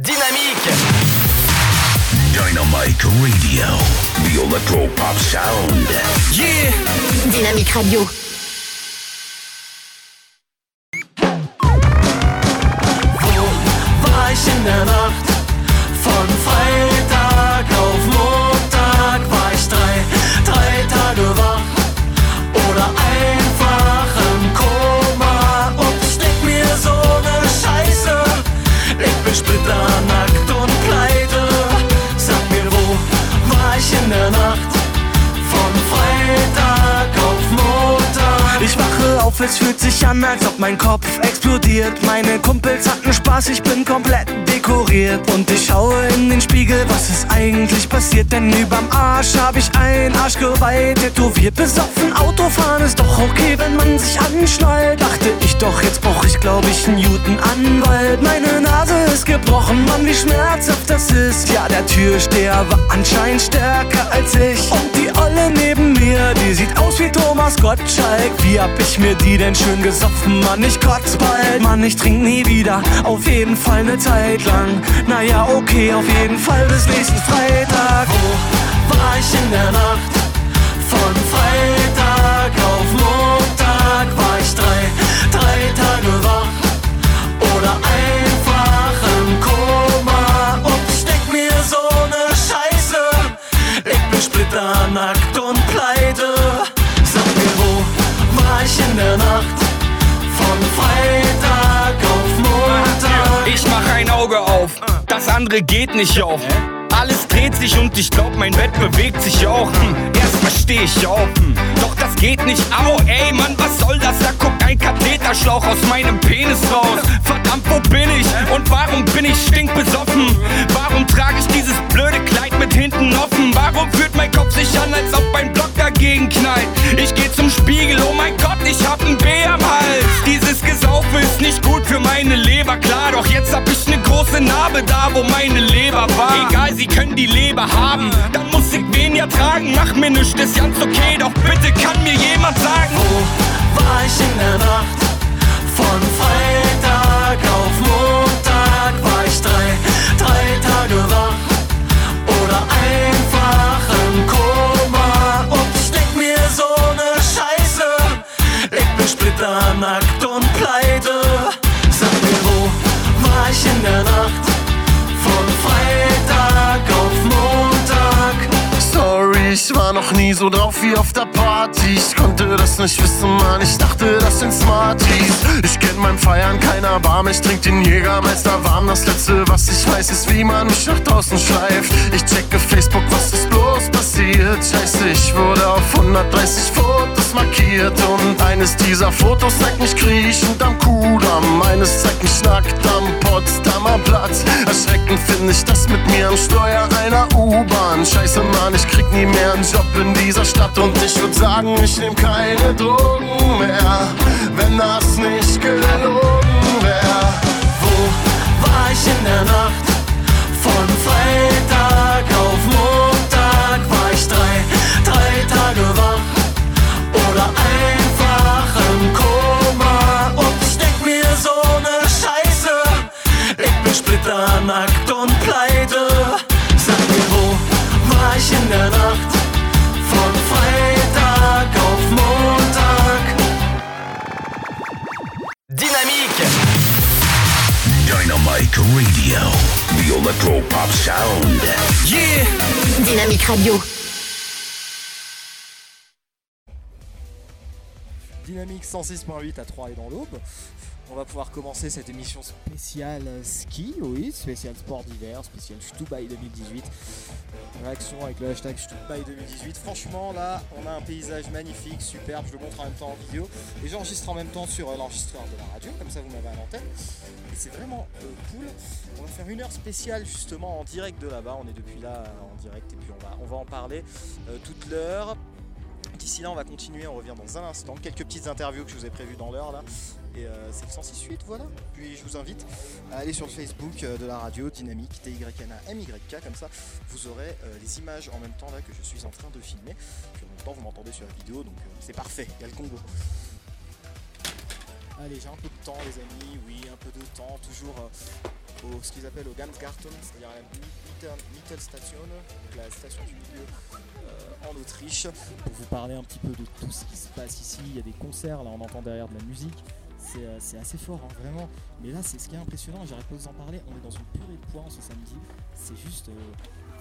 Dynamique Dynamic Radio, the electro pop sound. Yeah Dynamique Radio. Auf, es fühlt sich an, als ob mein Kopf explodiert. Meine Kumpels hatten Spaß, ich bin komplett dekoriert. Und ich schaue in den Spiegel, was ist eigentlich passiert? Denn überm Arsch hab ich ein Arschgeweih tätowiert. Besoffen Autofahren ist doch okay, wenn man sich anschnallt. Dachte ich doch, jetzt brauch ich glaub ich einen guten Anwalt. Meine Nase ist gebrochen, Mann, wie schmerzhaft das ist. Ja, der Türsteher war anscheinend stärker als ich. Und die Olle neben mir, die sieht aus wie Thomas Gottschalk. Wie hab ich mir die denn schön gesoffen, Mann, ich kotz bald. Mann, ich trink nie wieder, auf jeden Fall ne Zeit lang. Naja, okay, auf jeden Fall bis nächsten Freitag. Wo war ich in der Nacht? Von Freitag auf Montag war ich drei, drei Tage wach. Oder einfach im Koma und denk mir so ne Scheiße. Ich bin splitternackt und Nacht? Von Freitag auf Montag. Ich mach ein Auge auf, das andere geht nicht auf. Alles dreht sich und ich glaub, mein Bett bewegt sich auch. Hm, erstmal steh ich auf, hm, doch das geht nicht. Au, ey, Mann, was soll das? Da guckt ein Katheterschlauch aus meinem Penis raus. Verdammt, wo bin ich? Und warum bin ich stinkbesoffen? Warum trage ich dieses blöde Kleid mit hinten offen? Warum fühlt mein Kopf sich an, als ob ein Block dagegen knallt? Ich geh zum Spiegel, oh mein Gott, ich hab ein B am Hals. Dieses Gesaufe ist nicht gut für meine Leber, klar. Doch jetzt hab ich ne große Narbe da, wo meine Leber war. Egal, sie können die Leber haben, dann muss ich wen ja tragen. Mach mir nichts, ist ganz okay, doch bitte kann mir jemand sagen. Wo war ich in der Nacht? Von Freitag auf Montag war ich drei, drei Tage wach. Oder einfach splitternackt und pleite. Sag mir, wo war ich in der Nacht? Von Freitag auf Montag. Sorry, ich war noch nie so drauf wie auf der Party. Ich konnte das nicht wissen, Mann. Ich dachte, das sind Smarties. Ich kenn beim Feiern keiner Barm. Ich trink den Jägermeister warm. Das letzte, was ich weiß, ist, wie man mich nach draußen schleift. Ich checke Facebook, was ist bloß passiert? Scheiße, ich wurde auf 130 Fotos markiert. Und eines dieser Fotos zeigt mich kriechend am Kudamm. Eines zeigt mich nackt am Potsdamer Platz. Erschreckend finde ich das mit mir am Steuer einer U-Bahn. Scheiße, Mann, ich krieg nie mehr einen Job in dieser Stadt. Und ich würd sagen, ich nehm keine Drogen mehr, wenn das nicht gelogen wär. Wo war ich in der Nacht? Von Freitag 106.8 à 3 et dans l'aube. On va pouvoir commencer cette émission spéciale ski, oui, spéciale sport d'hiver, spéciale Stubai 2018. Réaction avec le hashtag Stubai 2018. Franchement, là, on a un paysage magnifique, superbe. Je le montre en même temps en vidéo. Et j'enregistre en même temps sur euh, l'enregistreur de la radio, comme ça vous m'avez à l'antenne. Et c'est vraiment euh, cool. On va faire une heure spéciale justement en direct de là-bas. On est depuis là euh, en direct et puis on va, on va en parler toute l'heure. D'ici là, on va continuer, on revient dans un instant. Quelques petites interviews que je vous ai prévues dans l'heure là. Et euh, c'est le 106.8, voilà. Puis je vous invite à aller sur le Facebook euh, de la radio Dynamique, D-Y-N-A-M-Y-K, comme ça vous aurez euh, les images en même temps là que je suis en train de filmer. Puis en même temps, vous m'entendez sur la vidéo, donc c'est parfait, il y a le combo. Allez, j'ai un peu de temps, les amis, oui, un peu de temps, toujours. au ce qu'ils appellent au Gansgarten, c'est-à-dire la Mitter- Mittelstation, donc la station du milieu en Autriche, pour vous parler un petit peu de tout ce qui se passe ici. Il y a des concerts, là on entend derrière de la musique. C'est euh, assez fort, hein, vraiment. Mais là, c'est ce qui est impressionnant, j'arrête pas de vous en parler. On est dans une purée de points ce samedi. C'est juste. euh,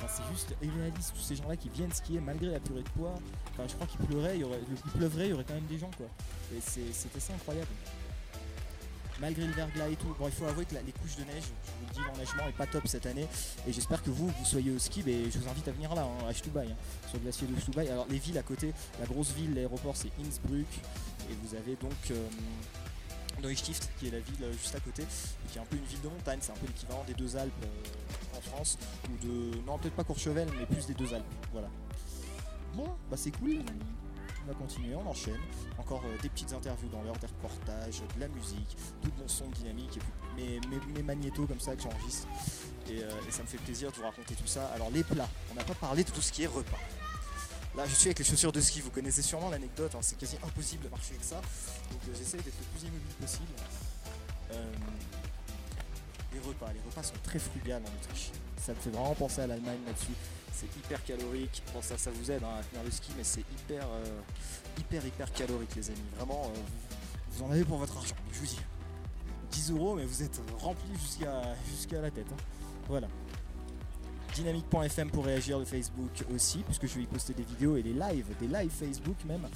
c'est juste irréaliste, tous ces gens-là qui viennent skier malgré la purée de poids. Enfin, je crois qu'il pleurait, il, y aurait, il il y aurait quand même des gens, quoi. C'était ça incroyable. Malgré le verglas et tout. Bon, il faut avouer que les couches de neige, je vous le dis, l'enneigement est pas top cette année. Et j'espère que vous, vous soyez au ski, mais je vous invite à venir là, hein, à Stubai, hein, sur le glacier de Stubai. Alors, les villes à côté, la grosse ville, l'aéroport, c'est Innsbruck. Et vous avez donc. Euh, qui est la ville euh, juste à côté, qui est un peu une ville de montagne, c'est un peu l'équivalent des deux Alpes euh, en France, ou de. Non, peut-être pas Courchevel, mais plus des deux Alpes. Voilà. Bon, bah c'est cool. On va continuer, on enchaîne. Encore euh, des petites interviews dans l'heure, des reportages, de la musique, tout mon son dynamique, et puis mes, magnétos comme ça que j'enregistre. Et, euh, et ça me fait plaisir de vous raconter tout ça. Alors, les plats, on n'a pas parlé de tout ce qui est repas. Là, je suis avec les chaussures de ski, vous connaissez sûrement l'anecdote, hein, c'est quasi impossible de marcher avec ça. Donc, euh, j'essaie d'être le plus immobile possible. Euh, les repas, les repas sont très frugales en Autriche. Ça me fait vraiment penser à l'Allemagne là-dessus. C'est hyper calorique. Bon, ça, ça vous aide hein, à tenir le ski, mais c'est hyper, euh, hyper, hyper calorique, les amis. Vraiment, euh, vous, en avez pour votre argent, je vous dis. 10 euros, mais vous êtes rempli jusqu'à jusqu'à la tête. hein. Voilà. Dynamique.fm pour réagir, le Facebook aussi, puisque je vais y poster des vidéos et des lives, des lives Facebook même.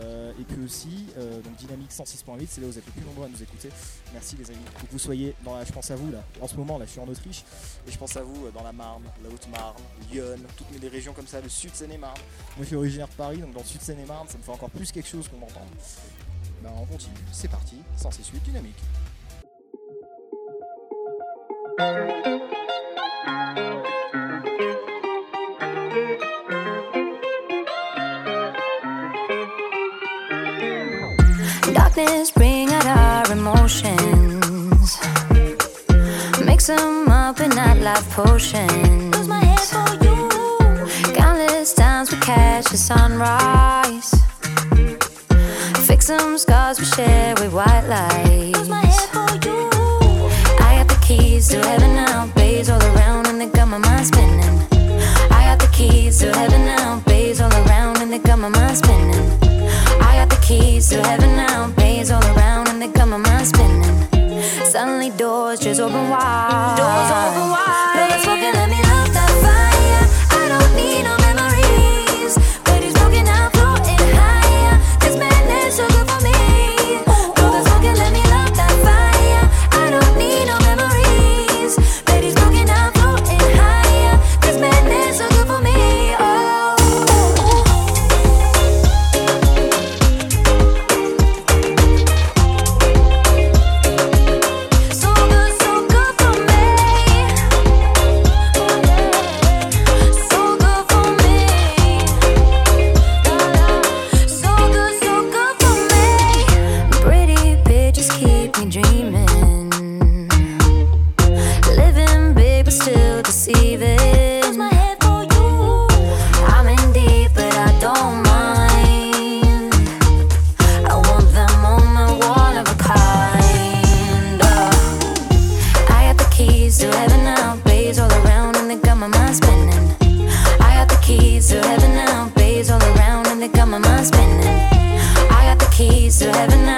Euh, et puis aussi, euh, donc Dynamique 106.8, c'est là où vous êtes le plus nombreux à nous écouter. Merci les amis. Que vous soyez, dans la, je pense à vous là, en ce moment là, je suis en Autriche, et je pense à vous euh, dans la Marne, la Haute-Marne, Lyon, toutes mes régions comme ça, le sud Seine-et-Marne. Moi je suis originaire de Paris, donc dans le sud Seine-et-Marne, ça me fait encore plus quelque chose qu'on m'entende. Ben on continue, c'est parti, 106.8 Dynamique. Darkness bring out our emotions. Mix them up in that life potion. Countless times we catch the sunrise. Fix some scars we share with white lights. keys to heaven.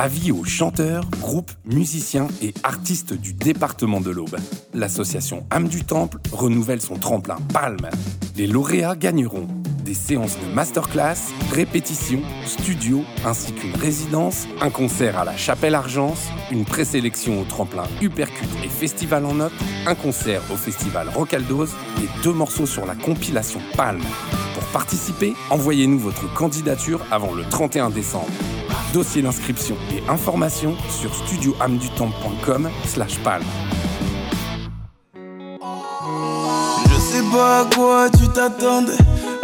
Avis aux chanteurs, groupes, musiciens et artistes du département de l'Aube. L'association âme du Temple renouvelle son tremplin Palme. Les lauréats gagneront des séances de masterclass, répétitions, studios, ainsi qu'une résidence, un concert à la Chapelle Argence, une présélection au tremplin Hypercute et Festival en Notes, un concert au festival Rocaldos et deux morceaux sur la compilation Palme. Pour participer, envoyez-nous votre candidature avant le 31 décembre. Dossier d'inscription et informations sur studioamdutemps.com slash palme. Je sais pas à quoi tu t'attendais.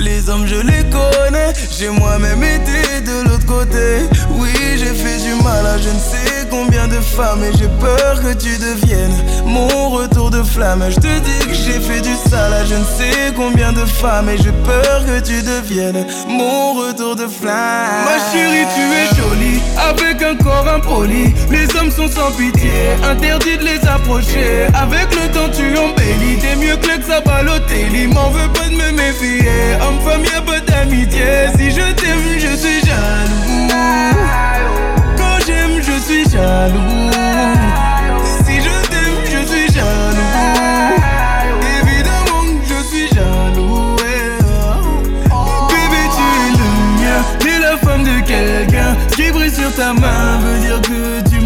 Les hommes je les connais, j'ai moi-même été de l'autre côté. Oui, j'ai fait du mal à je ne sais combien de femmes et j'ai peur que tu deviennes mon retour de flamme. Je te dis que j'ai fait du sale à je ne sais combien de femmes et j'ai peur que tu deviennes mon retour de flamme. Ma chérie, tu es jolie avec un corps impoli. Les hommes sont sans pitié, interdit de les approcher. Avec le temps, tu embellis, t'es mieux que l'ex à Balotelli. M'en veux pas de me méfier. Homme-femme, y'a pas d'amitié. Si je t'aime, je suis jaloux. Quand j'aime, je suis jaloux. Si je t'aime, je suis jaloux. Évidemment je suis jaloux. Bébé, tu es le mien. T'es la femme de quelqu'un. Qui brille sur ta main veut dire que tu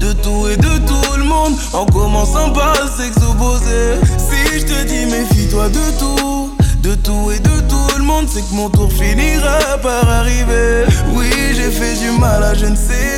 De tout et de tout le monde. En commençant par opposé. Si je te dis méfie-toi de tout. De tout et de tout le monde, c'est que mon tour finira par arriver. Oui, j'ai fait du mal à je ne sais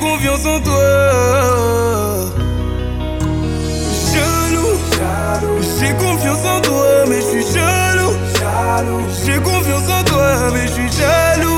Confiance en toi. Jaloux, j'ai confiance en toi, mais je suis jaloux. J'ai confiance en toi, mais je suis jaloux.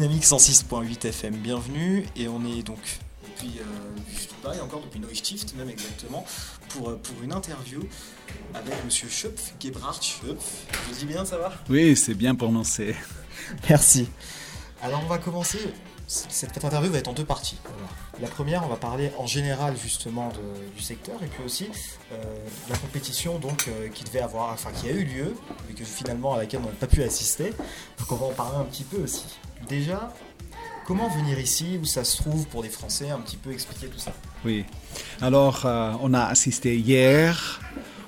Dynamique 106.8 FM, bienvenue. Et on est donc depuis euh, Dubaï, encore depuis Neustift même exactement, pour, euh, pour une interview avec Monsieur Schöpf, Gebhard Schöpf. Je dis bien, ça va? Oui, c'est bien prononcé. Merci. Alors on va commencer. Cette interview va être en deux parties. La première, on va parler en général justement du secteur et puis aussi euh, la compétition donc euh, qui devait avoir, enfin qui a eu lieu, mais que finalement à laquelle on n'a pas pu assister. Donc on va en parler un petit peu aussi. Déjà, comment venir ici où ça se trouve pour des Français, un petit peu expliquer tout ça? Oui. Alors, euh, on a assisté hier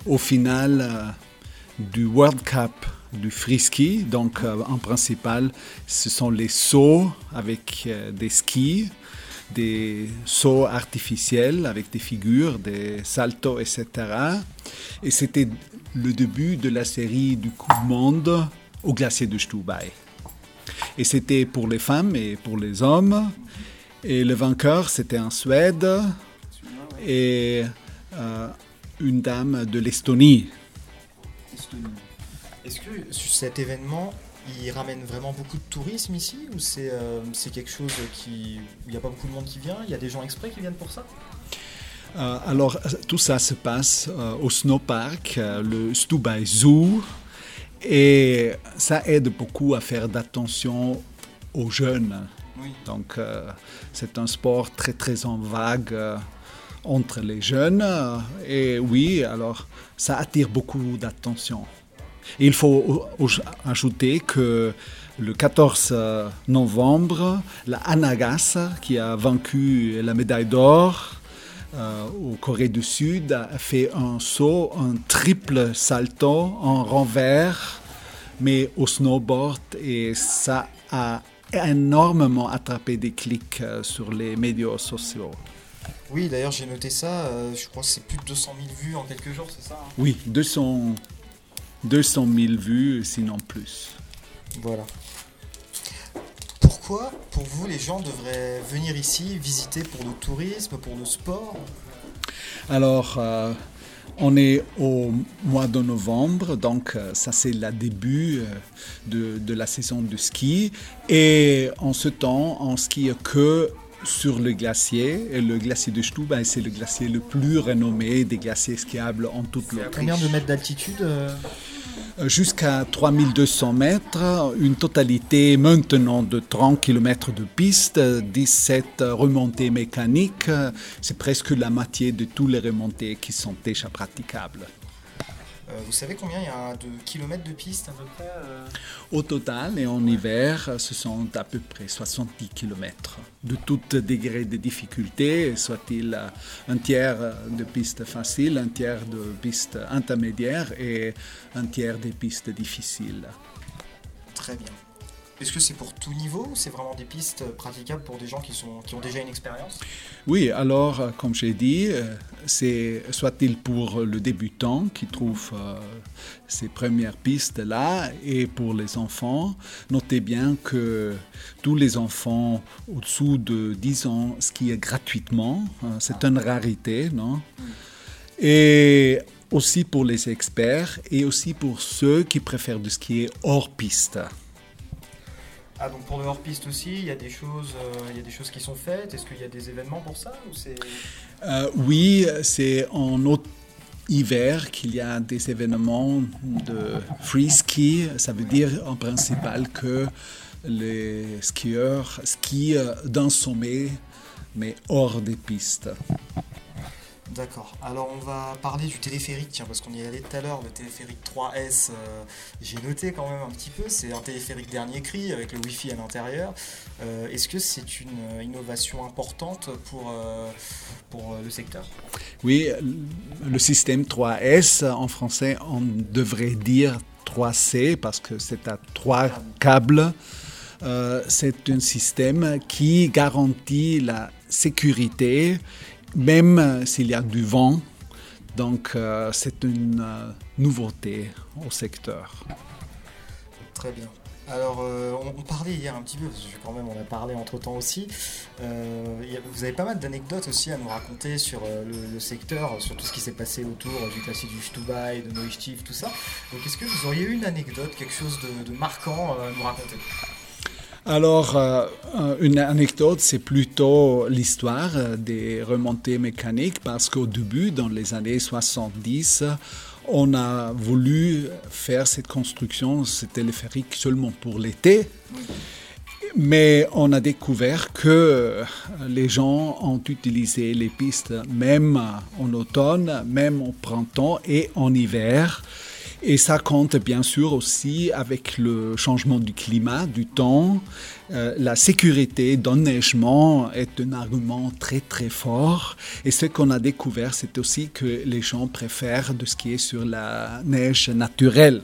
au final du World Cup du frisky. Donc, euh, en principal, ce sont les sauts avec euh, des skis, des sauts artificiels avec des figures, des saltos, etc. Et c'était le début de la série du Coupe Monde au glacier de Stubai. Et c'était pour les femmes et pour les hommes. Et le vainqueur, c'était en Suède et euh, une dame de l'Estonie. Est-ce que cet événement, il ramène vraiment beaucoup de tourisme ici ou c'est euh, quelque chose qui où il n'y a pas beaucoup de monde qui vient Il y a des gens exprès qui viennent pour ça? Euh, alors, tout ça se passe euh, au snowpark, euh, le Stubai Zoo, et ça aide beaucoup à faire d'attention aux jeunes. Donc, euh, c'est un sport très, très en vague euh, entre les jeunes, euh, et oui, alors, ça attire beaucoup d'attention. Et Il faut au- au- ajouter que le 14 novembre, la Anagas, qui a vaincu la médaille d'or euh, au Corée du Sud, a fait un saut, un triple salto en renvers, mais au snowboard, et ça a énormément attrapé des clics euh, sur les médias sociaux. Oui, d'ailleurs j'ai noté ça, euh, je crois que c'est plus de 200 000 vues en quelques jours, c'est ça hein? Oui, 200, 200 000 vues, sinon plus. Voilà. Pourquoi, pour vous, les gens devraient venir ici visiter pour le tourisme, pour le sport? Alors, euh, on est au mois de novembre, donc euh, ça c'est le début euh, de, de la saison de ski. Et en ce temps, on skie que sur le glacier. Et le glacier de Stubai, c'est le glacier le plus renommé des glaciers skiables en toute l'Autriche. Combien de mètres d'altitude Euh, Jusqu'à 3200 mètres, une totalité maintenant de 30 km de piste, 17 remontées mécaniques. C'est presque la moitié de tous les remontées qui sont déjà praticables. Euh, Vous savez combien il y a de kilomètres de piste à peu près euh Au total et en hiver, ce sont à peu près 70 km de tout degré de difficulté, soit-il un tiers de piste facile, un tiers de piste intermédiaire et un tiers des pistes difficiles. Très bien. Est-ce que c'est pour tout niveau ou c'est vraiment des pistes praticables pour des gens qui, sont, qui ont déjà une expérience? Oui, alors, euh, comme j'ai dit, euh, c'est soit-il pour le débutant qui trouve euh, ces premières pistes là, et pour les enfants, notez bien que tous les enfants au-dessous de 10 ans skient gratuitement. hein, c'est une rarité, non? Et aussi pour les experts et aussi pour ceux qui préfèrent de skier hors piste. Ah donc pour le hors-piste aussi, il y a des choses, euh, il y a des choses qui sont faites. Est-ce qu'il y a des événements pour ça ou Euh, oui, c'est en hiver qu'il y a des événements de free ski. Ça veut dire en principal que les skieurs skient d'un sommet, mais hors des pistes. D'accord. Alors on va parler du téléphérique, tiens, parce qu'on y est allé tout à l'heure, le téléphérique 3S, euh, j'ai noté quand même un petit peu, c'est un téléphérique dernier cri avec le Wi-Fi à l'intérieur. Euh, Est-ce que c'est une euh, innovation importante pour, pour le secteur? Oui, le système 3S, en français, on devrait dire 3C parce que c'est à trois câbles. C'est un système qui garantit la sécurité, même s'il y a du vent. Donc, euh, c'est une euh, nouveauté au secteur. Très bien. Alors, euh, on, parlait hier un petit peu, parce que quand même on a parlé entre temps aussi. Euh, vous avez pas mal d'anecdotes aussi à nous raconter sur euh, le, secteur, sur tout ce qui s'est passé autour du classique du Stubai, de Neustief, tout ça. Donc, est-ce que vous auriez une anecdote, quelque chose de, marquant euh, à nous raconter? Alors, euh, une anecdote, c'est plutôt l'histoire euh, des remontées mécaniques parce qu'au début, dans les années 70, on a voulu faire cette construction, ce téléphérique seulement pour l'été. Mais on a découvert que euh, les gens ont utilisé les pistes même en automne, même au printemps et en hiver. Et ça compte bien sûr aussi avec le changement du climat, du temps. Euh, la sécurité d'enneigement est un argument très très fort. Et ce qu'on a découvert, c'est aussi que les gens préfèrent de skier sur la neige naturelle.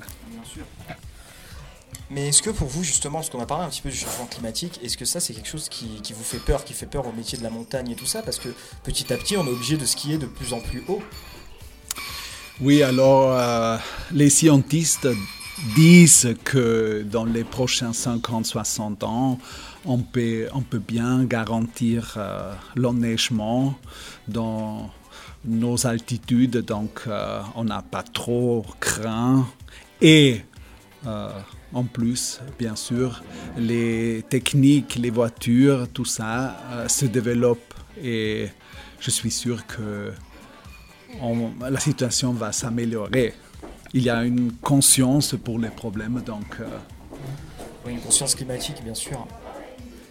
Mais est-ce que pour vous, justement, parce qu'on a parlé un petit peu du changement climatique, est-ce que ça c'est quelque chose qui vous fait peur, qui fait peur au métier de la montagne et tout ça? Parce que petit à petit, on est obligé de skier de plus en plus haut. Oui, alors euh, les scientistes disent que dans les prochains 50-60 ans, on peut, on peut bien garantir euh, l'enneigement dans nos altitudes, donc euh, on n'a pas trop craint. Et en plus, bien sûr, les techniques, les voitures, tout ça se développe et je suis sûr que on- la situation va s'améliorer. Il y a une conscience pour les problèmes, donc euh, Oui, une conscience climatique, bien sûr.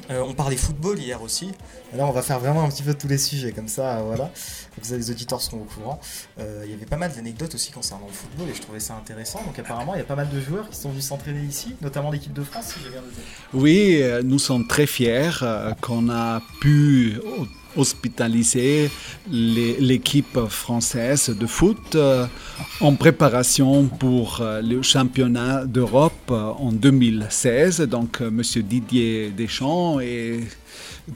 Euh, on parlait football hier aussi. Là, on va faire vraiment un petit peu tous les sujets comme ça, voilà. Ça, les auditeurs seront au courant. Euh, Il y avait pas mal d'anecdotes aussi concernant le football et je trouvais ça intéressant. Donc, apparemment, il y a pas mal de joueurs qui sont venus s'entraîner ici, notamment l'équipe de France, si j'ai bien noté. oui, nous sommes très fiers qu'on a pu ho- hospitaliser les- l'équipe française de foot euh, en préparation pour euh, le championnat d'Europe euh, en 2016. Donc, Monsieur Didier Deschamps et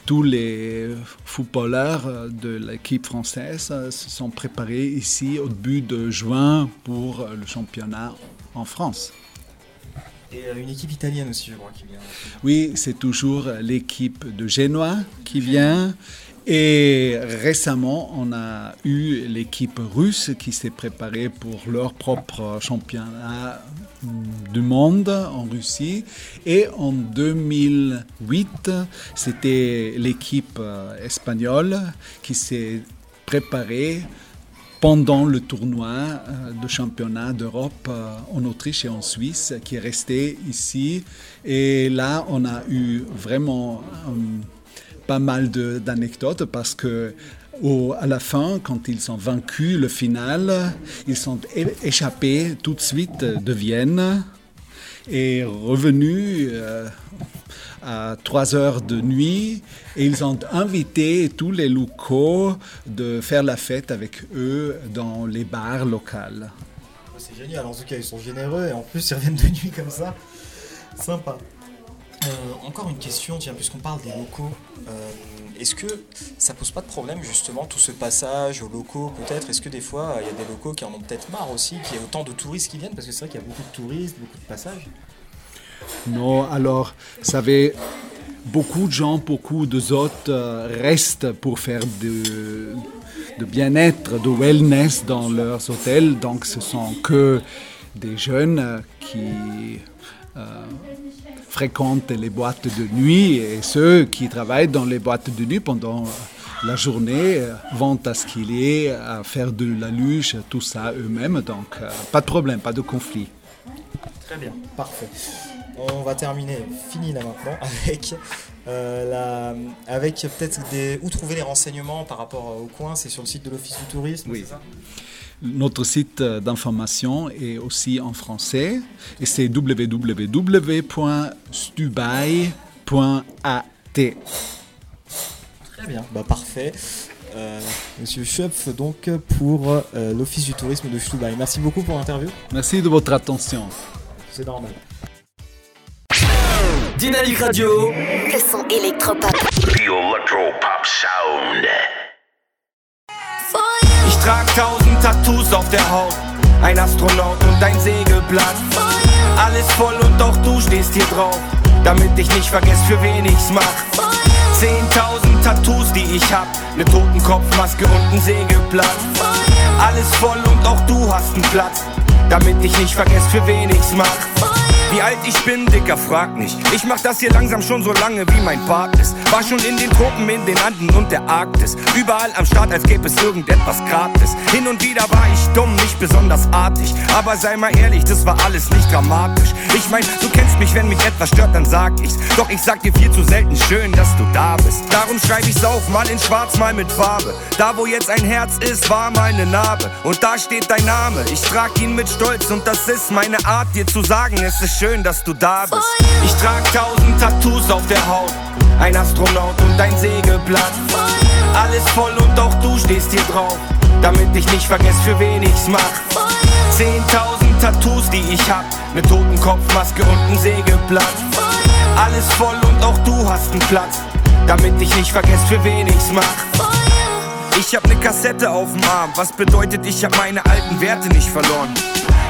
tous les footballeurs de l'équipe française se sont préparés ici au début de juin pour le championnat en France. Et une équipe italienne aussi, je crois, qui vient. Oui, c'est toujours l'équipe de Génois qui vient. Et récemment, on a eu l'équipe russe qui s'est préparée pour leur propre championnat du monde en Russie. Et en 2008, c'était l'équipe euh, espagnole qui s'est préparée pendant le tournoi euh, de championnat d'Europe euh, en Autriche et en Suisse qui est resté ici. Et là, on a eu vraiment pas mal d'anecdotes parce que au- à la fin, quand ils ont vaincu le final, ils sont échappés tout de suite de Vienne et revenus euh, à 3 heures de nuit et ils ont invité tous les locaux de faire la fête avec eux dans les bars locales. C'est génial, en tout cas, ils sont généreux et en plus, ils reviennent de nuit comme ça. Sympa. Euh, encore une question, puisqu'on parle des locaux, euh, est-ce que ça pose pas de problème justement tout ce passage aux locaux peut-être? Est-ce que des fois il y a des locaux qui en ont peut-être marre aussi, qu'il y ait autant de touristes qui viennent? Parce que c'est vrai qu'il y a beaucoup de touristes, beaucoup de passages. Non, alors, vous savez, beaucoup de gens, beaucoup de hôtes euh, restent pour faire de, bien-être, de wellness dans leurs hôtels. Donc, ce sont que des jeunes qui fréquentent les boîtes de nuit et ceux qui travaillent dans les boîtes de nuit pendant la journée euh, vont à skier, à faire de la luge, tout ça eux-mêmes. Donc, euh, pas de problème, pas de conflit. Très bien, parfait. On va terminer, fini là maintenant, avec, euh, la, avec peut-être des, où trouver les renseignements par rapport au coin. C'est sur le site de l'Office du tourisme, Oui. c'est ça? Notre site d'information est aussi en français et c'est www.stubai.at. Très bien, bah parfait. Euh, Monsieur Schöpf, donc pour euh, l'Office du tourisme de Stubai. Merci beaucoup pour l'interview. Merci de votre attention. C'est normal. Dynamique Radio. Le son électropop. The Electropop Sound. Ich trag tausend Tattoos auf der Haut, ein Astronaut und ein Segelblatt. Alles voll und auch du stehst hier drauf. Damit ich nicht vergesse, für wen ich's mach. 10.000 Tattoos, die ich hab. Ne Totenkopfmaske und ein Sägeblatt. Alles voll und auch du hast einen Platz. Damit ich nicht vergesse, für wen ich's mach. Wie alt ich bin, Dicker, frag nicht. Ich mach das hier langsam schon so lange, wie mein Bart ist. War schon in den Tropen, in den Anden und der Arktis. Überall am Start, als gäbe es irgendetwas gratis. Hin und wieder war ich dumm, nicht besonders artig. Aber sei mal ehrlich, das war alles nicht dramatisch. Ich mein, du kennst mich, wenn mich etwas stört, dann sag ich's. Doch ich sag dir viel zu selten schön, dass du da bist. Darum schreib ich's auf, mal in schwarz, mal mit Farbe. Da, wo jetzt ein Herz ist, war meine Narbe. Und da steht dein Name. Ich trag ihn mit Stolz und das ist meine Art, dir zu sagen, es ist schön, dass du da bist. Ich trag tausend Tattoos auf der Haut, ein Astronaut und ein Sägeblatt. Alles voll und auch du stehst hier drauf, damit ich nicht vergesse, für wen ich's mach. Zehntausend Tattoos, die ich hab, ne Totenkopfmaske und ein Sägeblatt. Alles voll und auch du hast einen Platz, damit ich nicht vergesse, für wen ich's mach. Ich hab ne Kassette auf dem Arm, was bedeutet, ich hab meine alten Werte nicht verloren.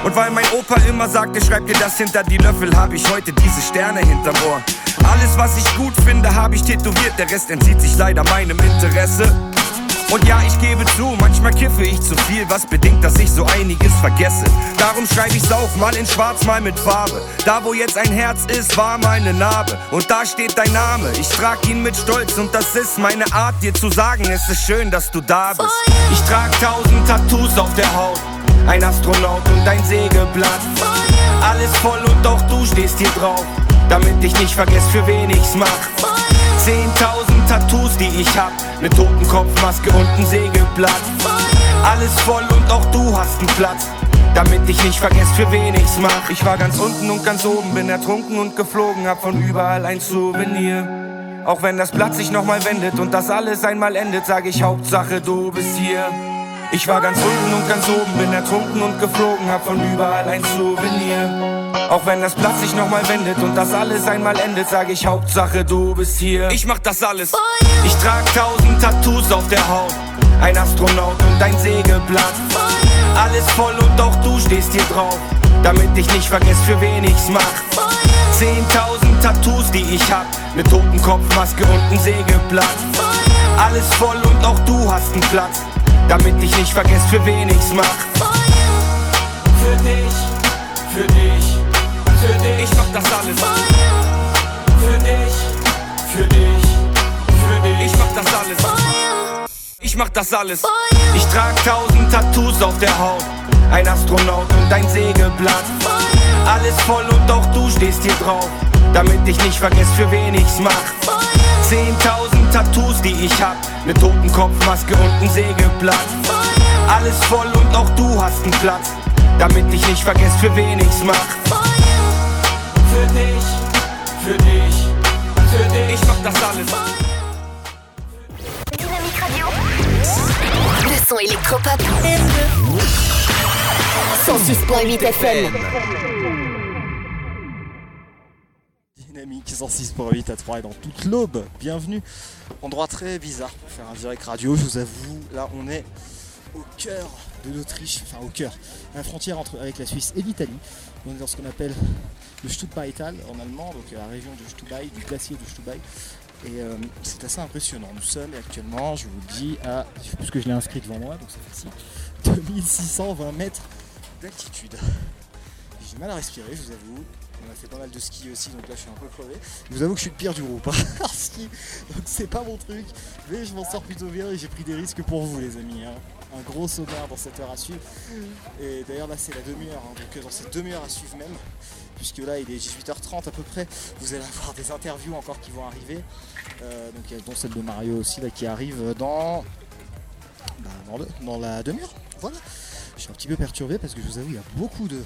Und weil mein Opa immer sagte, schreib dir das hinter die Löffel, hab ich heute diese Sterne hinterm Ohr. Alles, was ich gut finde, hab ich tätowiert, der Rest entzieht sich leider meinem Interesse. Und ja, ich gebe zu, manchmal kiffe ich zu viel, was bedingt, dass ich so einiges vergesse. Darum schreibe ich's auf, mal in schwarz, mal mit Farbe. Da, wo jetzt ein Herz ist, war meine Narbe. Und da steht dein Name, ich trag ihn mit Stolz und das ist meine Art, dir zu sagen, es ist schön, dass du da bist. Ich trag tausend Tattoos auf der Haut, ein Astronaut und ein Sägeblatt. Alles voll und auch du stehst hier drauf, damit ich nicht vergesse, für wen ich's mach. Zehntausend Tattoos, die ich hab, ne Totenkopfmaske und ein Sägeblatt. Alles voll und auch du hast einen Platz, damit ich nicht vergesse, für wen ich's mach. Ich war ganz unten und ganz oben, bin ertrunken und geflogen, hab von überall ein Souvenir. Auch wenn das Blatt sich nochmal wendet und das alles einmal endet, sag ich Hauptsache du bist hier. Ich war ganz unten und ganz oben, bin ertrunken und geflogen, hab von überall ein Souvenir. Auch wenn das Blatt sich nochmal wendet und das alles einmal endet, sag ich Hauptsache du bist hier. Ich mach das alles. Ich trag tausend Tattoos auf der Haut, ein Astronaut und ein Sägeblatt. Alles voll und auch du stehst hier drauf, damit ich nicht vergesse, für wen ich's mach. Zehntausend Tattoos, die ich hab, ne Totenkopfmaske und ein Sägeblatt. Alles voll und auch du hast einen Platz, damit ich nicht vergesse, für wen ich's mach. Für dich, für dich, für dich. Ich mach das alles. Für dich, für dich, für dich. Ich mach das alles. Ich mach das alles. Ich trag tausend Tattoos auf der Haut, ein Astronaut und ein Sägeblatt. Alles voll und auch du stehst hier drauf, damit ich nicht vergesse, für wen ich's mach. Zehntausend Tattoos, die ich hab, ne Totenkopfmaske und ein Sägeblatt. Alles voll und auch du hast einen Platz, damit ich nicht vergesse, für wen ich's mach. Für dich, für dich, für dich. Ich mach das alles. Dynamique Radio. Le son électropop. 106.8 FM. Dynamique 106.8 à 3 et dans toute l'aube. Bienvenue. Endroit très bizarre pour faire un direct radio, je vous avoue. Là, on est au cœur de l'Autriche, enfin au cœur, à la frontière entre, avec la Suisse et l'Italie. On est dans ce qu'on appelle le Stuttbaital en allemand, donc la région de Stubai, du glacier de Stubai. Et euh, c'est assez impressionnant. Nous sommes actuellement, je vous le dis, à, puisque je l'ai inscrit devant moi, donc c'est facile, 2620 mètres d'altitude. J'ai mal à respirer, je vous avoue. On a fait pas mal de ski aussi, donc là je suis un peu crevé. Je vous avoue que je suis le pire du groupe. hein, ski, donc c'est pas mon truc. Mais je m'en sors plutôt bien et j'ai pris des risques pour vous, les amis. hein. Un gros sommaire dans cette heure à suivre. Et d'ailleurs, là c'est la demi-heure. hein, donc euh, dans cette demi-heure à suivre même, puisque là il est 18h30 à peu près, vous allez avoir des interviews encore qui vont arriver. Euh, donc il y a dont celle de Mario aussi là qui arrive dans, bah, dans, le- dans la demi-heure. Voilà. Je suis un petit peu perturbé parce que je vous avoue, il y a beaucoup de,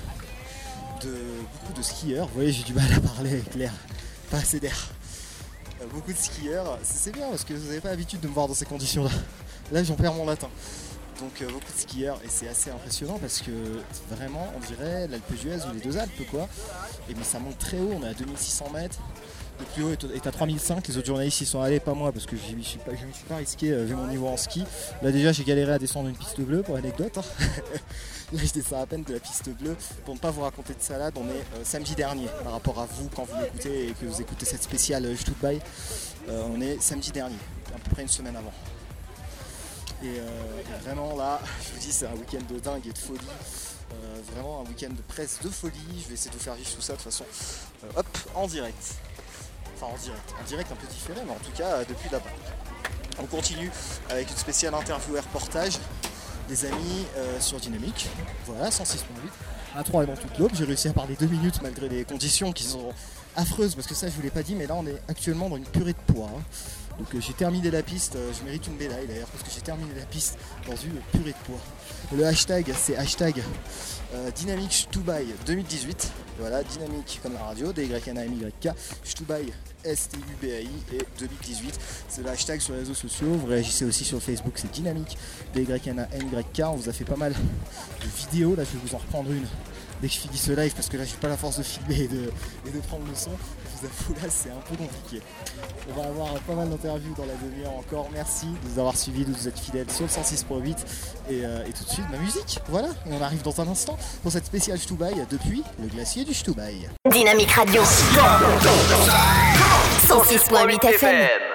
de, beaucoup de skieurs. Vous voyez, j'ai du mal à parler avec l'air, pas assez d'air. Euh, beaucoup de skieurs. C'est bien parce que vous n'avez pas l'habitude de me voir dans ces conditions-là. Là, j'en perds mon latin. Donc euh, beaucoup de skieurs et c'est assez impressionnant parce que vraiment on dirait l'Alpe d'Huez ou les deux Alpes quoi. Et mais ça monte très haut, on est à 2600 mètres. Le plus haut est à 3005, les autres journalistes y sont allés, pas moi parce que je ne me suis pas, risqué euh, vu mon niveau en ski. Là déjà j'ai galéré à descendre une piste bleue pour anecdote. hein. Là je descends à peine de la piste bleue. Pour ne pas vous raconter de salade, on est euh, samedi dernier par rapport à vous quand vous l'écoutez et que vous écoutez cette spéciale euh, Stuttgart. Euh, on est samedi dernier, à peu près une semaine avant. Et, vraiment là, je vous dis, c'est un week-end de dingue et de folie. Vraiment un week-end de presse de folie. Je vais essayer de vous faire vivre tout ça de toute façon. hop, en direct. Enfin en direct. En direct un peu différent, mais en tout cas euh, depuis là-bas. On continue avec une spéciale interview et reportage des amis euh, sur Dynamique. Voilà, 106.8. À 3 et dans toute l'aube. J'ai réussi à parler deux minutes malgré les conditions qui sont affreuses parce que ça je vous l'ai pas dit mais là on est actuellement dans une purée de poids. hein. Donc euh, j'ai terminé la piste, je mérite une médaille d'ailleurs parce que j'ai terminé la piste dans une purée de poids. Le hashtag c'est hashtag euh, Dynamique Stubai 2018. Voilà, dynamique comme la radio, D-Y-N-A-M-Y-K, Stubai S-T-U-B-A-I et 2018. C'est le hashtag sur les réseaux sociaux. Vous réagissez aussi sur Facebook, c'est dynamique D-Y-N-A-M-Y-K. On vous a fait pas mal de vidéos. Là, je vais vous en reprendre une dès que je finis ce live parce que là, j'ai pas la force de filmer et de prendre le son. Vous avoue, là, c'est un peu compliqué. On va avoir pas mal d'interviews dans la demi-heure encore. Merci de nous avoir suivis, de vous être fidèles sur le 106.8 et, euh, et tout de suite ma musique. Voilà, on arrive dans un instant pour cette spéciale Stubai depuis le glacier du Stubai. Dynamique Radio. 106.8 FM.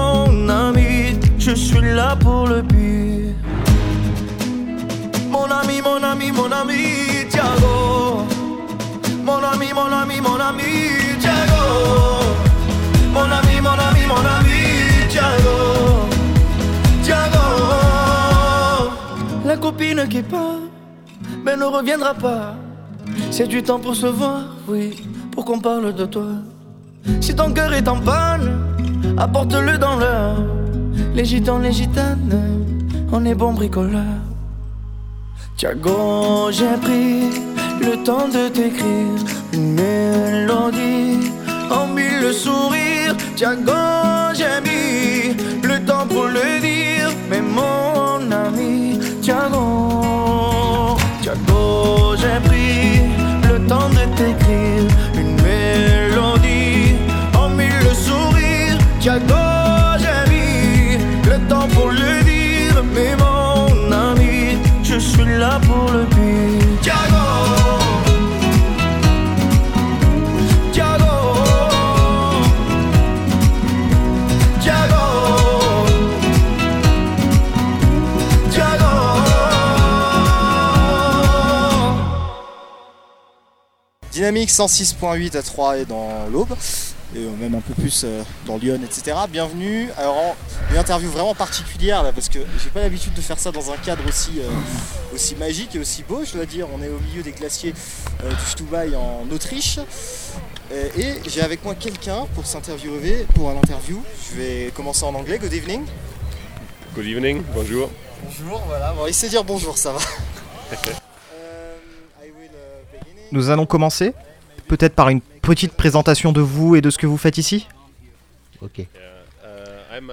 je suis là pour le pire. Mon ami, mon ami, mon ami, Tiago. Mon ami, mon ami, mon ami, Tiago. Mon ami, mon ami, mon ami, Tiago. Tiago. La copine qui part, mais ne reviendra pas. C'est du temps pour se voir, oui, pour qu'on parle de toi. Si ton cœur est en panne, apporte-le dans l'heure. Les gitans, les gitanes, on est bons bricoleurs. Tiago, j'ai pris le temps de t'écrire une mélodie en mille sourires. Tiago, j'ai mis le temps pour le dire, mais mon ami, Tiago, Tiago, j'ai pris le temps de t'écrire une mélodie en mille sourires. Tiago, Dynamique 106.8 à 3 et dans l'Aube, et euh, même un peu plus euh, dans Lyon, etc. Bienvenue. Alors, une interview vraiment particulière là, parce que j'ai pas l'habitude de faire ça dans un cadre aussi, euh, aussi magique et aussi beau, je dois dire. On est au milieu des glaciers euh, du Stubai en Autriche. Euh, et j'ai avec moi quelqu'un pour s'interviewer, pour un interview. Je vais commencer en anglais. Good evening. Good evening, bonjour. Bonjour, voilà. Bon, il sait dire bonjour, ça va. Nous allons commencer peut-être par une petite présentation de vous et de ce que vous faites ici. Ok.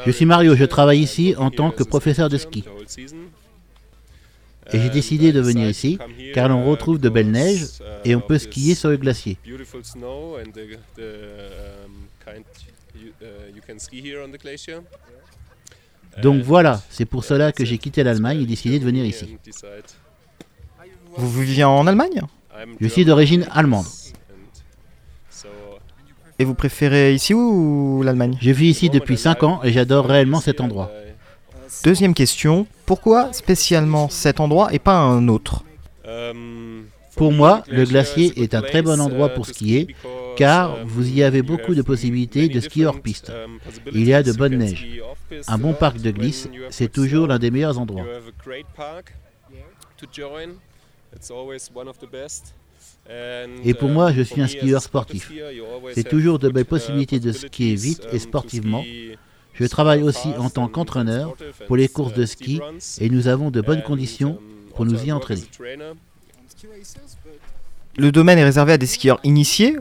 Je suis Mario, je travaille ici en tant que professeur de ski. Et j'ai décidé de venir ici car l'on retrouve de belles neiges et on peut skier sur le glacier. Donc voilà, c'est pour cela que j'ai quitté l'Allemagne et décidé de venir ici. Vous viviez en Allemagne? Je suis d'origine allemande. Et vous préférez ici ou l'Allemagne? Je vis ici depuis 5 ans et j'adore réellement cet endroit. Deuxième question, pourquoi spécialement cet endroit et pas un autre? Pour moi, le glacier est un très bon endroit pour skier car vous y avez beaucoup de possibilités de ski hors piste. Il y a de bonnes neiges. Un bon parc de glisse, c'est toujours l'un des meilleurs endroits. Et pour moi, je suis un skieur sportif. C'est toujours de belles possibilités de skier vite et sportivement. Je travaille aussi en tant qu'entraîneur pour les courses de ski et nous avons de bonnes conditions pour nous y entraîner. Le domaine est réservé à des skieurs initiés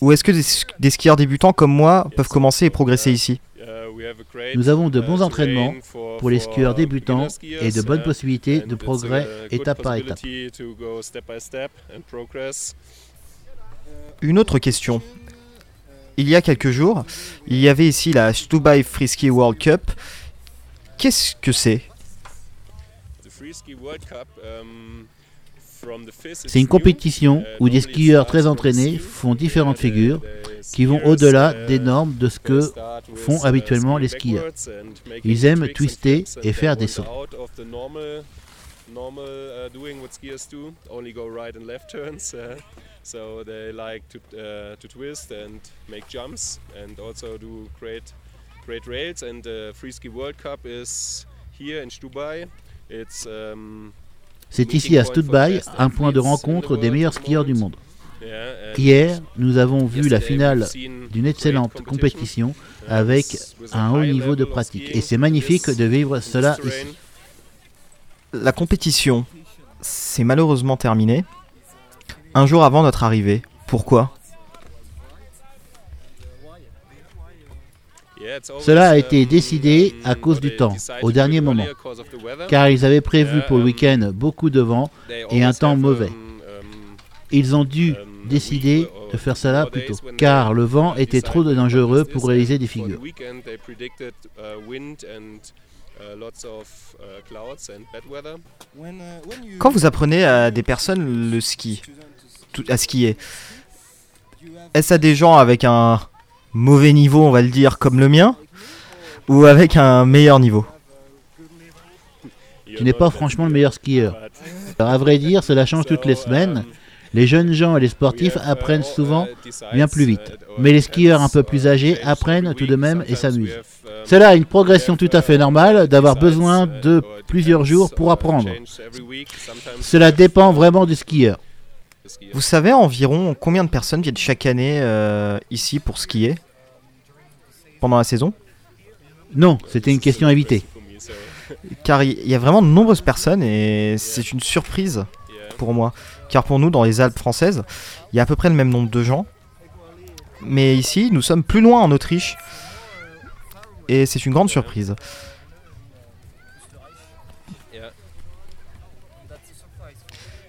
ou est-ce que des, des skieurs débutants comme moi peuvent commencer et progresser ici? Nous avons de bons entraînements pour les skieurs débutants et de bonnes possibilités de progrès étape par étape. Une autre question. Il y a quelques jours, il y avait ici la Stubai Frisky World Cup. Qu'est-ce que c'est? C'est une compétition où des skieurs très entraînés font différentes figures qui vont au-delà des normes de ce que font habituellement les skieurs. Ils aiment twister et faire des sauts. So they like to, uh, to twist and make jumps and also do great, great rails. And the Free Ski World Cup is here in Stubai. It's um, C'est ici à Stuttgart un point de rencontre des meilleurs skieurs du monde. Hier, nous avons vu la finale d'une excellente compétition avec un haut niveau de pratique. Et c'est magnifique de vivre cela ici. La compétition, c'est malheureusement terminé. Un jour avant notre arrivée. Pourquoi? Cela a été décidé à cause du temps, au dernier moment, car ils avaient prévu pour le week-end beaucoup de vent et un temps mauvais. Ils ont dû décider de faire cela plus tôt, car le vent était trop dangereux pour réaliser des figures. Quand vous apprenez à des personnes le ski, à skier, est-ce à des gens avec un mauvais niveau, on va le dire, comme le mien, ou avec un meilleur niveau? Tu n'es pas franchement le meilleur skieur. Alors, à vrai dire, cela change toutes les semaines. Les jeunes gens et les sportifs apprennent souvent bien plus vite. Mais les skieurs un peu plus âgés apprennent tout de même et s'amusent. Cela a une progression tout à fait normale d'avoir besoin de plusieurs jours pour apprendre. Cela dépend vraiment du skieur. Vous savez environ combien de personnes viennent chaque année euh, ici pour skier? Pendant la saison? Non, c'était une question à éviter. Car il y a vraiment de nombreuses personnes et c'est une surprise pour moi. Car pour nous, dans les Alpes françaises, il y a à peu près le même nombre de gens. Mais ici, nous sommes plus loin en Autriche. Et c'est une grande surprise.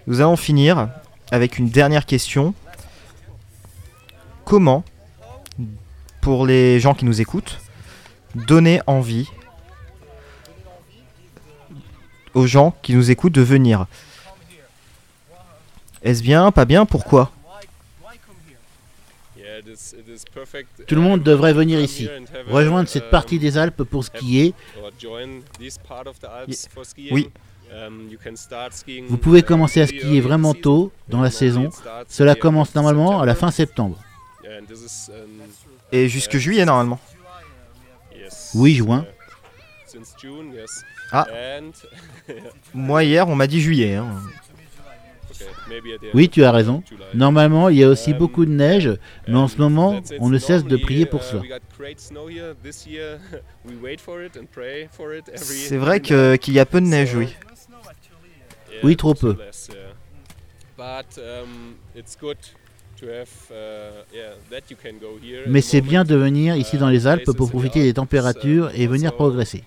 Nous allons finir avec une dernière question. Comment, pour les gens qui nous écoutent, donner envie aux gens qui nous écoutent de venir? Est-ce bien, pas bien, pourquoi? Tout le monde devrait venir ici, rejoindre cette partie des Alpes pour skier. Oui. Vous pouvez commencer à skier vraiment tôt dans la saison. Cela commence normalement à la fin septembre. Et jusque juillet normalement. Oui, juin. Ah. Moi hier, on m'a dit juillet. hein. Oui, tu as raison. Normalement, il y a aussi beaucoup de neige, mais en ce moment, on ne cesse de prier pour cela. C'est vrai qu'il y a peu de neige, oui. Oui, trop peu. Mais c'est bien de venir ici dans les Alpes pour profiter des températures et venir progresser.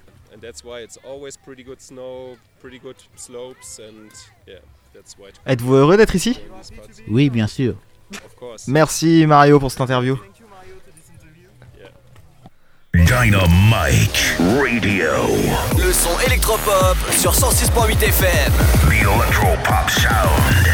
Êtes-vous heureux d'être ici? Oui, bien sûr. Merci Mario pour cette interview. Dynamite Radio. Le son électropop sur 106.8 FM. The Electropop Sound.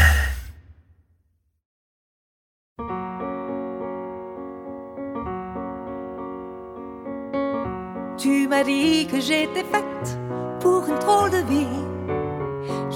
Tu m'as dit que j'étais faite pour une drôle de vie.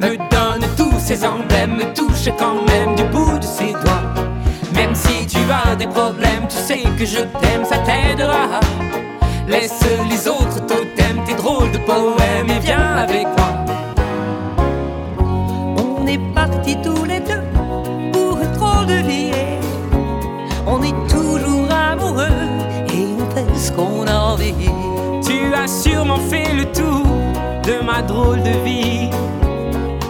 me donne tous ces emblèmes, me touche quand même du bout de ses doigts. Même si tu as des problèmes, tu sais que je t'aime, ça t'aidera. Laisse les autres totems, tes drôles de poèmes et viens avec moi. on est partis tous les deux pour drôle de vie. On est toujours amoureux et on fait ce qu'on a envie. Tu as sûrement fait le tour de ma drôle de vie.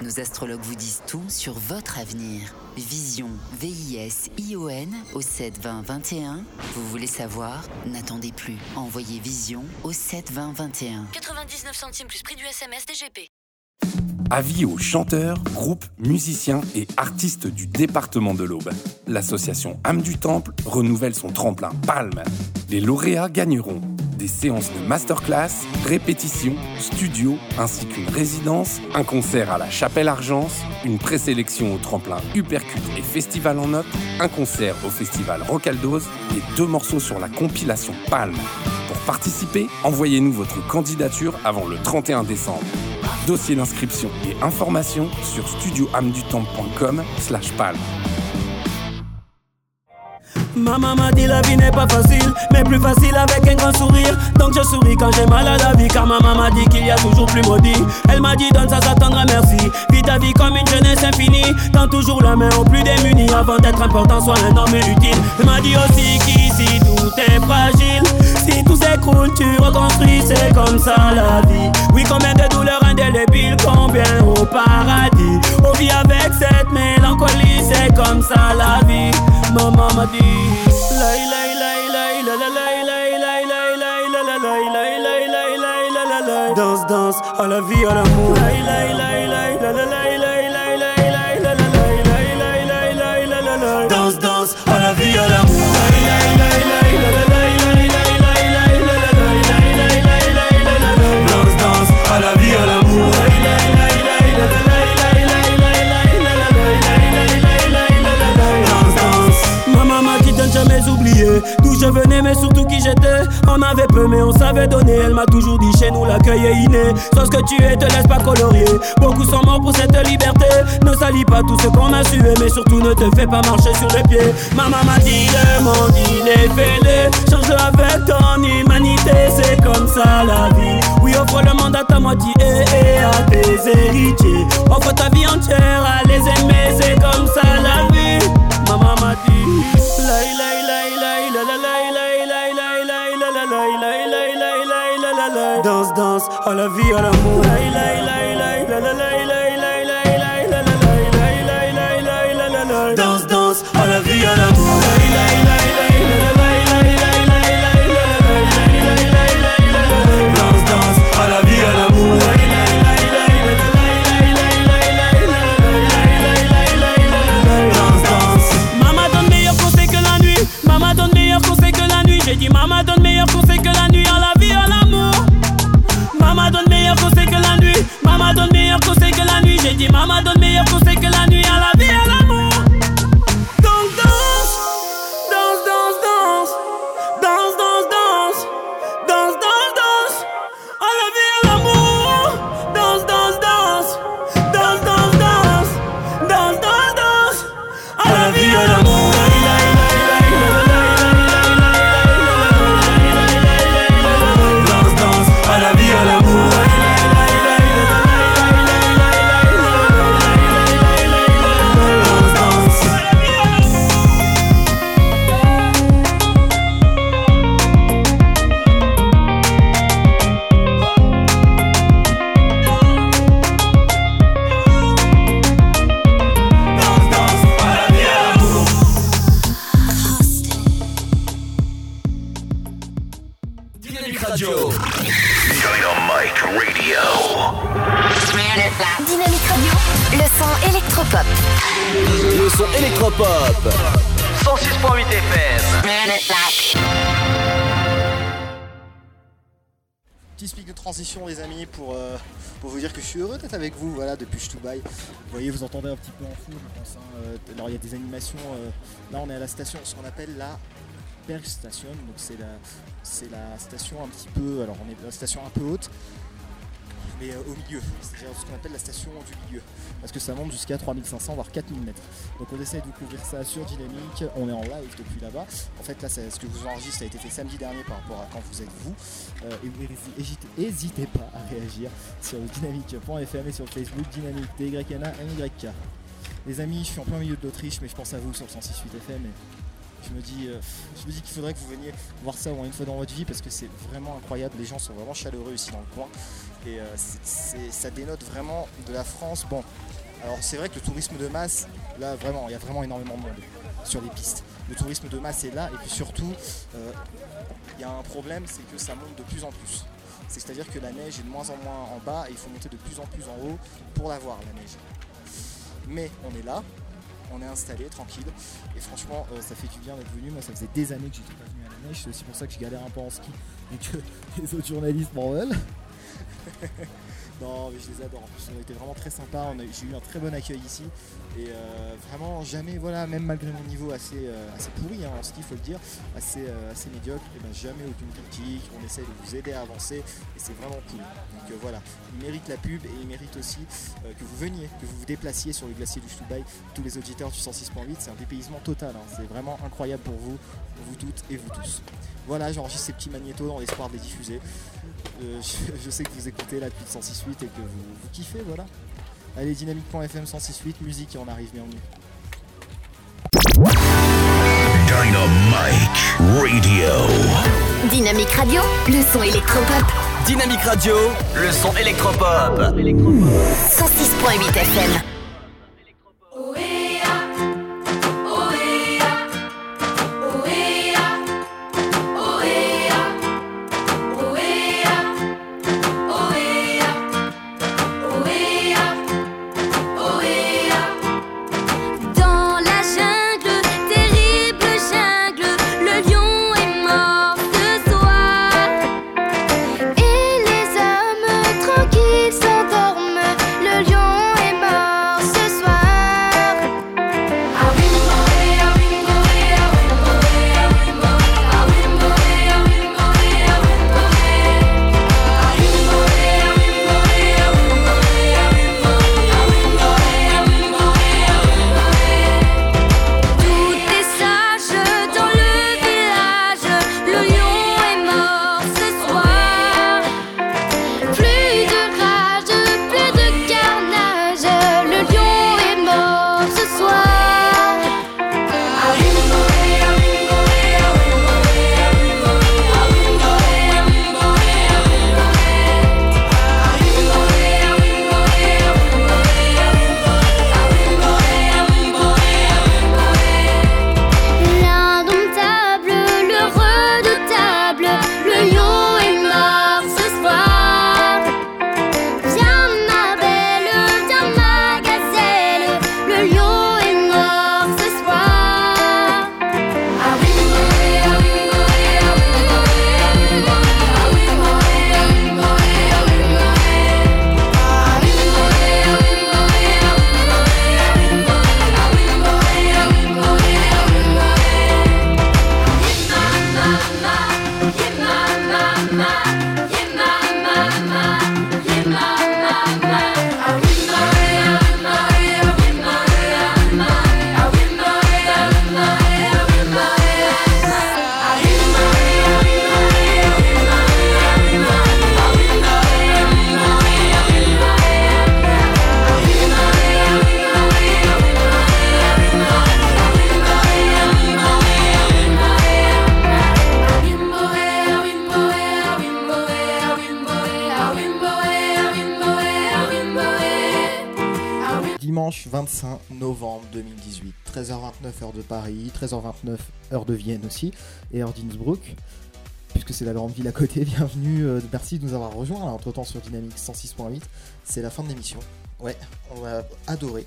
Nos astrologues vous disent tout sur votre avenir. Vision, V-I-S-I-O-N au 72021. Vous voulez savoir? N'attendez plus. Envoyez Vision au 72021. 99 centimes plus prix du SMS DGP. Avis aux chanteurs, groupes, musiciens et artistes du département de l'Aube. L'association âme du Temple renouvelle son tremplin Palme. Les lauréats gagneront des séances de masterclass, répétitions, studios, ainsi qu'une résidence, un concert à la Chapelle Argence, une présélection au tremplin Uppercut et Festival en Notes, un concert au festival Rocaldos et deux morceaux sur la compilation Palme. Pour participer, envoyez-nous votre candidature avant le 31 décembre. Dossier d'inscription et informations sur studioamdutemps.com slash palme. Ma maman dit la vie n'est pas facile, mais plus facile avec un grand sourire. Donc je souris quand j'ai mal à la vie, car ma maman dit qu'il y a toujours plus maudit. Elle m'a dit donne ça, ça t'endra merci. Vis ta vie comme une jeunesse infinie. Tends toujours la main aux plus démunis avant d'être important, sois un homme utile. Elle m'a dit aussi qu'ici tout est fragile. Si tout s'écroule, tu reconstruis, c'est comme ça la vie. Oui, combien de douleurs indélébiles, combien au paradis. On vit avec cette mélancolie, c'est comme ça la vie ma mama dit Lay lay lay lay la la lay lay lay Danse danse à la vie à l'amour Elle m'a toujours dit chez nous l'accueil est inné. Sois ce que tu es, te laisse pas colorier. Beaucoup sont morts pour cette liberté. Ne salis pas tout ce qu'on a sué, mais surtout ne te fais pas marcher sur les pieds. Ma maman m'a dit le monde il est fêlé. Change avec ton humanité, c'est comme ça la vie. Oui, offre le monde à ta moitié et à tes héritiers. Offre ta vie entière à les aimer, c'est comme ça la vie. Maman m'a dit la vie à suis heureux d'être avec vous voilà depuis Stubai. Vous voyez vous entendez un petit peu en fond je pense. hein, euh, alors il y a des animations. euh, là on est à la station, ce qu'on appelle la Bergstation. Donc c'est la c'est la station un petit peu. Alors on est la station un peu haute. Mais euh, au milieu, c'est-à-dire ce qu'on appelle la station du milieu, parce que ça monte jusqu'à 3500 voire 4000 mètres. Donc on essaie de couvrir ça sur Dynamique, on est en live depuis là-bas. En fait là, ce que vous enregistrez a été fait samedi dernier par rapport à quand vous êtes vous. Euh, et vous n'hésitez pas à réagir sur dynamique.fm et sur Facebook dynamique DYNA. Les amis, je suis en plein milieu de l'Autriche, mais je pense à vous sur le 106.8 FM. Et je me dis, euh, je me dis qu'il faudrait que vous veniez voir ça au moins une fois dans votre vie parce que c'est vraiment incroyable. Les gens sont vraiment chaleureux ici dans le coin et euh, ça dénote vraiment de la France. Bon, alors c'est vrai que le tourisme de masse, là vraiment, il y a vraiment énormément de monde sur les pistes. Le tourisme de masse est là et puis surtout, euh, il y a un problème, c'est que ça monte de plus en plus. C'est-à-dire que la neige est de moins en moins en bas et il faut monter de plus en plus en haut pour la voir, la neige. Mais on est là, on est installé, tranquille. Et franchement, euh, ça fait du bien d'être venu. Moi, ça faisait des années que j'étais pas venu à la neige. C'est aussi pour ça que je galère un peu en ski et que les autres journalistes m'en veulent. Non, mais je les adore. En plus, on a été vraiment très sympa. J'ai eu un très bon accueil ici. Et euh, vraiment, jamais, voilà, même malgré mon niveau assez, euh, assez pourri hein, en ski, faut le dire, assez, euh, assez médiocre, et ben jamais aucune critique. On essaye de vous aider à avancer. Et c'est vraiment cool. Donc voilà, il mérite la pub et il mérite aussi que vous veniez, que vous vous déplaciez sur le glacier du Stubai. Tous les auditeurs du 106.8, c'est un dépaysement total. hein. C'est vraiment incroyable pour vous, vous toutes et vous tous. Voilà, j'enregistre ces petits magnétos dans l'espoir de les diffuser. Euh, je, je sais que vous écoutez là depuis le 106.8 et que vous, vous kiffez, voilà. Allez, dynamique.fm 106.8, musique et on arrive, bienvenue. Dynamite Radio. Dynamique Radio, le son électropop. Dynamique Radio, le son électropop. 106.8 FM. Dimanche 25 novembre 2018, 13h29 heure de Paris, 13h29 heure de Vienne aussi, et heure d'Innsbruck, puisque c'est la grande ville à côté. Bienvenue, euh, merci de nous avoir rejoints entre temps sur Dynamique 106.8. C'est la fin de l'émission. Ouais, on va adorer.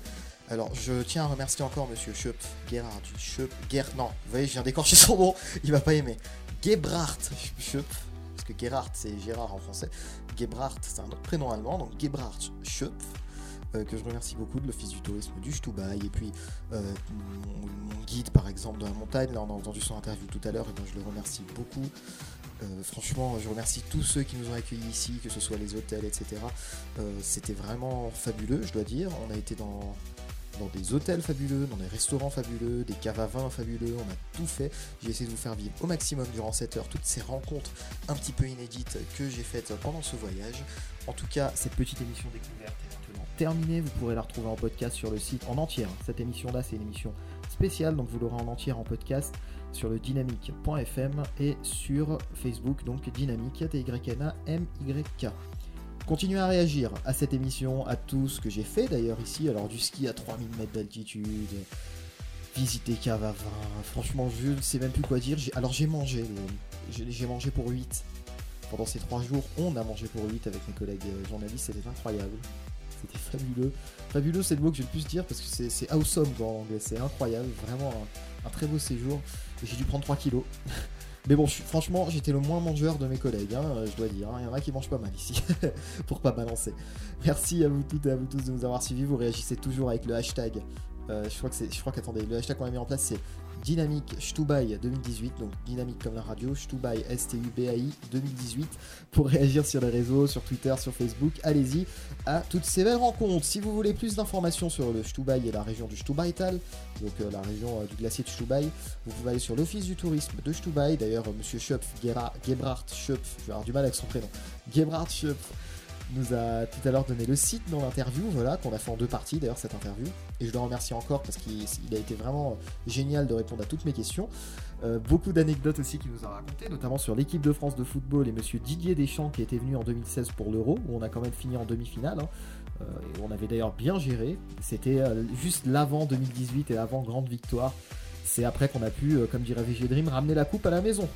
Alors, je tiens à remercier encore Monsieur Schöp, Gerhard Schöp, Ger... Non, vous voyez, je viens d'écorcher son nom, il va pas aimer. Gebhardt Schöp, parce que Gerhard c'est Gérard en français. Gebhardt c'est un autre prénom allemand, donc Gebhardt Schöp, euh, que je remercie beaucoup de l'Office du tourisme du Stubai, et puis euh, mon, guide par exemple de la montagne, là on a entendu son interview tout à l'heure, et ben je le remercie beaucoup. Euh, franchement, je remercie tous ceux qui nous ont accueillis ici, que ce soit les hôtels, etc. Euh, C'était vraiment fabuleux, je dois dire. On a été dans, des hôtels fabuleux, dans des restaurants fabuleux, des caves à fabuleux, on a tout fait. J'ai essayé de vous faire vivre au maximum durant cette heure toutes ces rencontres un petit peu inédites que j'ai faites pendant ce voyage. En tout cas, cette petite émission découverte terminée. Vous pourrez la retrouver en podcast sur le site en entière. Cette émission-là, c'est une émission spéciale, donc vous l'aurez en entière en podcast sur le dynamique.fm et sur Facebook, donc dynamique, T-Y-N-A-M-Y-K. Continuez à réagir à cette émission, à tout ce que j'ai fait d'ailleurs ici, alors du ski à 3000 mètres d'altitude, visiter cave à vin, franchement je ne sais même plus quoi dire. Alors j'ai mangé, j'ai mangé pour 8. Pendant ces 3 jours, on a mangé pour 8 avec mes collègues euh, journalistes, c'était incroyable. C'était fabuleux. Fabuleux, c'est le mot que je vais le plus dire parce que c'est- awesome quoi, anglais, c'est incroyable, vraiment un, très beau séjour. Et J'ai dû prendre 3 kilos. Mais bon, franchement, j'étais le moins mangeur de mes collègues, hein, je dois dire. hein. Il y en a qui mangent pas mal ici, pour pas balancer. Merci à vous toutes et à vous tous de nous avoir suivis. Vous réagissez toujours avec le hashtag. euh, je crois que je crois qu'attendez, le hashtag qu'on a mis en place c'est Dynamique Stubai 2018, donc dynamique comme la radio, Stubai S-T-U-B-A-I 2018, pour réagir sur les réseaux, sur Twitter, sur Facebook. Allez-y à toutes ces belles rencontres. Si vous voulez plus d'informations sur le Stubai et la région du Stubaital, donc euh, la région euh, du glacier de Stubai, vous pouvez aller sur l'office du tourisme de Stubai. D'ailleurs, euh, monsieur Schöpf, Gebhardt Schöpf, je vais avoir du mal avec son prénom, Gebhardt Schöpf, nous a tout à l'heure donné le site dans l'interview, voilà, qu'on a fait en deux parties d'ailleurs cette interview. Et je le remercie encore parce qu'il il a été vraiment génial de répondre à toutes mes questions. Euh, beaucoup d'anecdotes aussi qu'il nous a raconté, notamment sur l'équipe de France de football et monsieur Didier Deschamps qui était venu en 2016 pour l'Euro, où on a quand même fini en demi-finale. hein. Euh, et on avait d'ailleurs bien géré. C'était euh, juste l'avant 2018 et l'avant grande victoire. C'est après qu'on a pu, euh, comme dirait VG Dream, ramener la coupe à la maison.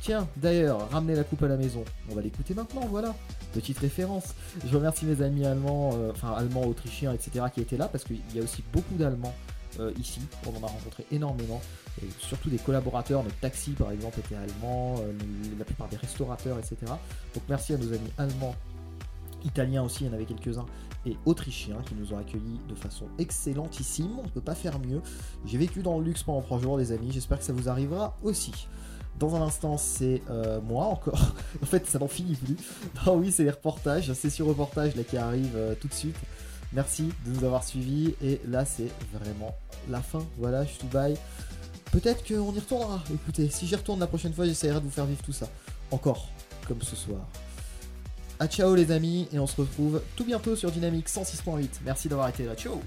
Tiens, d'ailleurs, ramener la coupe à la maison. On va l'écouter maintenant, voilà. Petite référence. Je remercie mes amis allemands, euh, enfin allemands, autrichiens, etc. qui étaient là parce qu'il y a aussi beaucoup d'Allemands euh, ici. On en a rencontré énormément. Et surtout des collaborateurs. Notre taxi, par exemple, était allemand. euh, la plupart des restaurateurs, etc. Donc merci à nos amis allemands italiens aussi, il y en avait quelques-uns, et autrichiens qui nous ont accueillis de façon excellentissime. On ne peut pas faire mieux. J'ai vécu dans le luxe pendant trois jours, les amis. J'espère que ça vous arrivera aussi. Dans un instant, c'est euh, moi encore. en fait, ça n'en finit plus. Non, oui, c'est les reportages, session reportage là qui arrive euh, tout de suite. Merci de nous avoir suivis. Et là, c'est vraiment la fin. Voilà, je tout bail. Peut-être qu'on y retournera. Écoutez, si j'y retourne la prochaine fois, j'essaierai de vous faire vivre tout ça. Encore, comme ce soir. A ciao les amis, et on se retrouve tout bientôt sur Dynamique 106.8. Merci d'avoir été là. Ciao